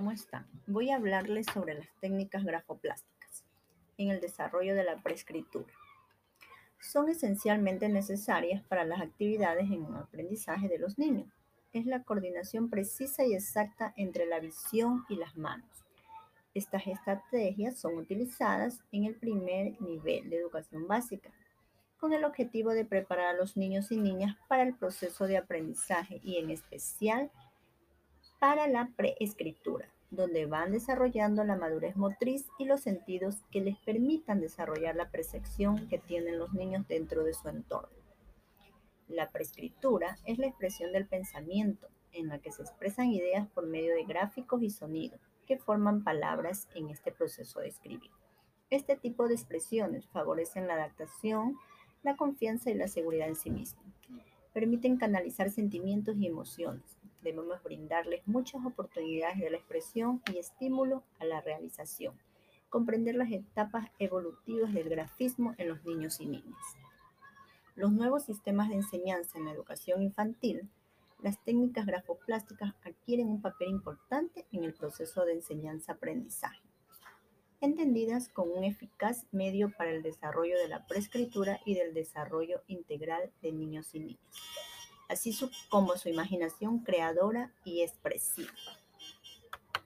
¿cómo están? Voy a hablarles sobre las técnicas grafoplásticas en el desarrollo de la preescritura. Son esencialmente necesarias para las actividades en un aprendizaje de los niños. Es la coordinación precisa y exacta entre la visión y las manos. Estas estrategias son utilizadas en el primer nivel de educación básica, con el objetivo de preparar a los niños y niñas para el proceso de aprendizaje y en especial la preescritura, donde van desarrollando la madurez motriz y los sentidos que les permitan desarrollar la percepción que tienen los niños dentro de su entorno. La preescritura es la expresión del pensamiento, en la que se expresan ideas por medio de gráficos y sonidos que forman palabras en este proceso de escribir. Este tipo de expresiones favorecen la adaptación, la confianza y la seguridad en sí mismo. Permiten canalizar sentimientos y emociones, debemos brindarles muchas oportunidades de la expresión y estímulo a la realización. Comprender las etapas evolutivas del grafismo en los niños y niñas. Los nuevos sistemas de enseñanza en la educación infantil, las técnicas grafoplásticas adquieren un papel importante en el proceso de enseñanza-aprendizaje, entendidas como un eficaz medio para el desarrollo de la preescritura y del desarrollo integral de niños y niñas así como su imaginación creadora y expresiva.